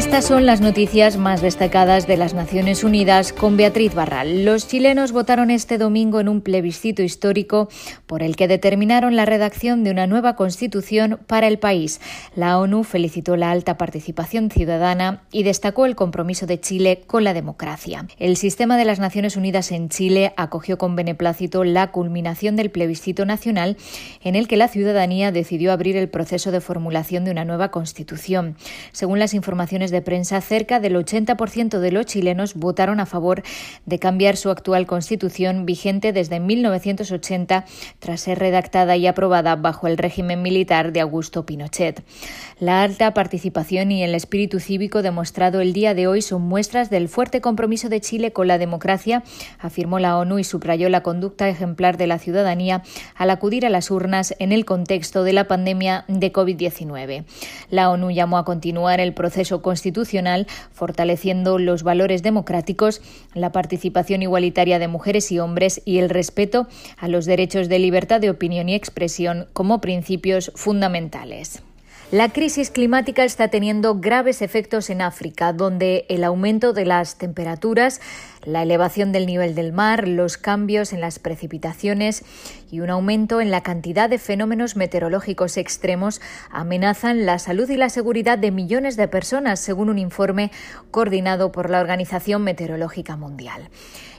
Estas son las noticias más destacadas de las Naciones Unidas con Beatriz Barral. Los chilenos votaron este domingo en un plebiscito histórico por el que determinaron la redacción de una nueva constitución para el país. La ONU felicitó la alta participación ciudadana y destacó el compromiso de Chile con la democracia. El sistema de las Naciones Unidas en Chile acogió con beneplácito la culminación del plebiscito nacional en el que la ciudadanía decidió abrir el proceso de formulación de una nueva constitución. Según las informaciones de prensa, cerca del 80% de los chilenos votaron a favor de cambiar su actual constitución vigente desde 1980 tras ser redactada y aprobada bajo el régimen militar de Augusto Pinochet. La alta participación y el espíritu cívico demostrado el día de hoy son muestras del fuerte compromiso de Chile con la democracia, afirmó la ONU y subrayó la conducta ejemplar de la ciudadanía al acudir a las urnas en el contexto de la pandemia de COVID-19. La ONU llamó a continuar el proceso constitucional, fortaleciendo los valores democráticos, la participación igualitaria de mujeres y hombres y el respeto a los derechos de libertad de opinión y expresión como principios fundamentales. La crisis climática está teniendo graves efectos en África, donde el aumento de las temperaturas, la elevación del nivel del mar, los cambios en las precipitaciones y un aumento en la cantidad de fenómenos meteorológicos extremos amenazan la salud y la seguridad de millones de personas, según un informe coordinado por la Organización Meteorológica Mundial.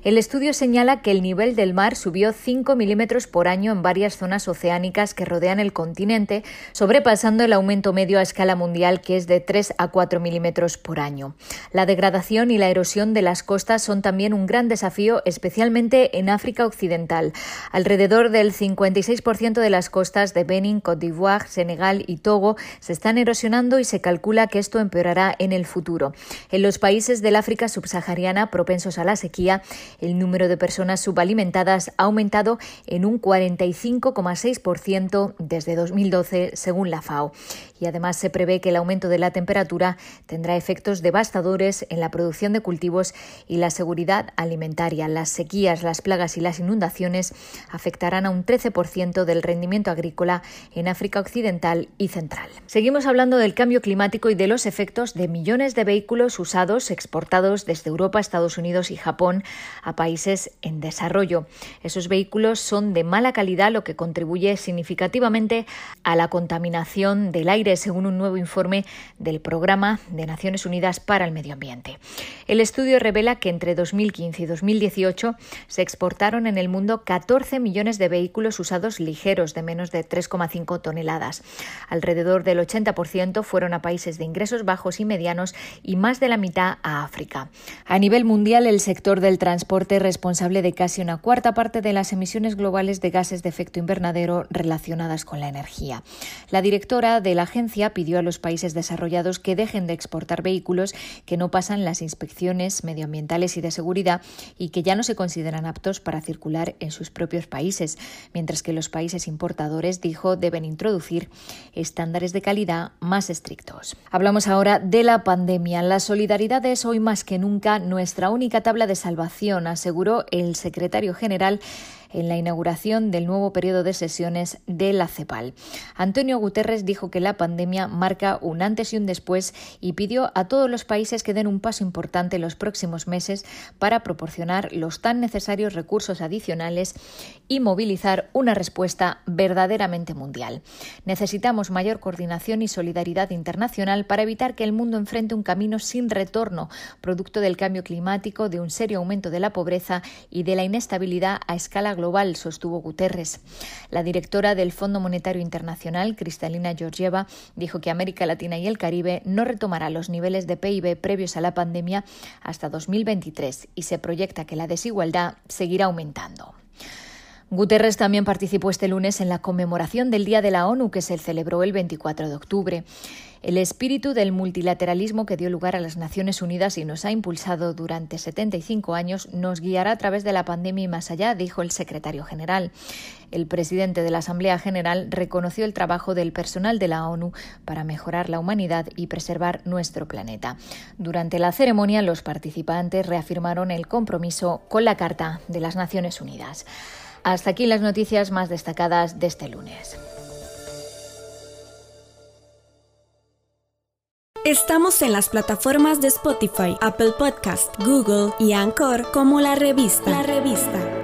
El estudio señala que el nivel del mar subió 5 milímetros por año en varias zonas oceánicas que rodean el continente, sobrepasando el aumento medio a escala mundial que es de 3 a 4 milímetros por año. La degradación y la erosión de las costas son también un gran desafío, especialmente en África Occidental. Alrededor del 56% de las costas de Benin, Côte d'Ivoire, Senegal y Togo se están erosionando y se calcula que esto empeorará en el futuro. En los países del África subsahariana propensos a la sequía, el número de personas subalimentadas ha aumentado en un 45,6% desde 2012, según la FAO. Y además se prevé que el aumento de la temperatura tendrá efectos devastadores en la producción de cultivos y la seguridad alimentaria. Las sequías, las plagas y las inundaciones afectarán a un 13% del rendimiento agrícola en África Occidental y Central. Seguimos hablando del cambio climático y de los efectos de millones de vehículos usados exportados desde Europa, Estados Unidos y Japón a países en desarrollo. Esos vehículos son de mala calidad, lo que contribuye significativamente a la contaminación del aire, según un nuevo informe del Programa de Naciones Unidas para el Medio Ambiente. El estudio revela que entre 2015 y 2018 se exportaron en el mundo 14 millones de vehículos usados ligeros de menos de 3,5 toneladas. Alrededor del 80% fueron a países de ingresos bajos y medianos y más de la mitad a África. A nivel mundial, el sector del transporte responsable de casi una cuarta parte de las emisiones globales de gases de efecto invernadero relacionadas con la energía. La directora de la agencia pidió a los países desarrollados que dejen de exportar vehículos que no pasan las inspecciones medioambientales y de seguridad y que ya no se consideran aptos para circular en sus propios países, mientras que los países importadores, dijo, deben introducir estándares de calidad más estrictos. Hablamos ahora de la pandemia. La solidaridad es hoy más que nunca nuestra única tabla de salvación aseguró el secretario general en la inauguración del nuevo periodo de sesiones de la CEPAL. Antonio Guterres dijo que la pandemia marca un antes y un después y pidió a todos los países que den un paso importante en los próximos meses para proporcionar los tan necesarios recursos adicionales y movilizar una respuesta verdaderamente mundial. Necesitamos mayor coordinación y solidaridad internacional para evitar que el mundo enfrente un camino sin retorno, producto del cambio climático, de un serio aumento de la pobreza y de la inestabilidad a escala global global, sostuvo Guterres. La directora del Fondo Monetario Internacional, Cristalina Georgieva, dijo que América Latina y el Caribe no retomará los niveles de PIB previos a la pandemia hasta 2023 y se proyecta que la desigualdad seguirá aumentando. Guterres también participó este lunes en la conmemoración del Día de la ONU que se celebró el 24 de octubre. El espíritu del multilateralismo que dio lugar a las Naciones Unidas y nos ha impulsado durante 75 años nos guiará a través de la pandemia y más allá, dijo el secretario general. El presidente de la Asamblea General reconoció el trabajo del personal de la ONU para mejorar la humanidad y preservar nuestro planeta. Durante la ceremonia, los participantes reafirmaron el compromiso con la Carta de las Naciones Unidas. Hasta aquí las noticias más destacadas de este lunes. Estamos en las plataformas de Spotify, Apple Podcast, Google y Anchor como la revista. La revista.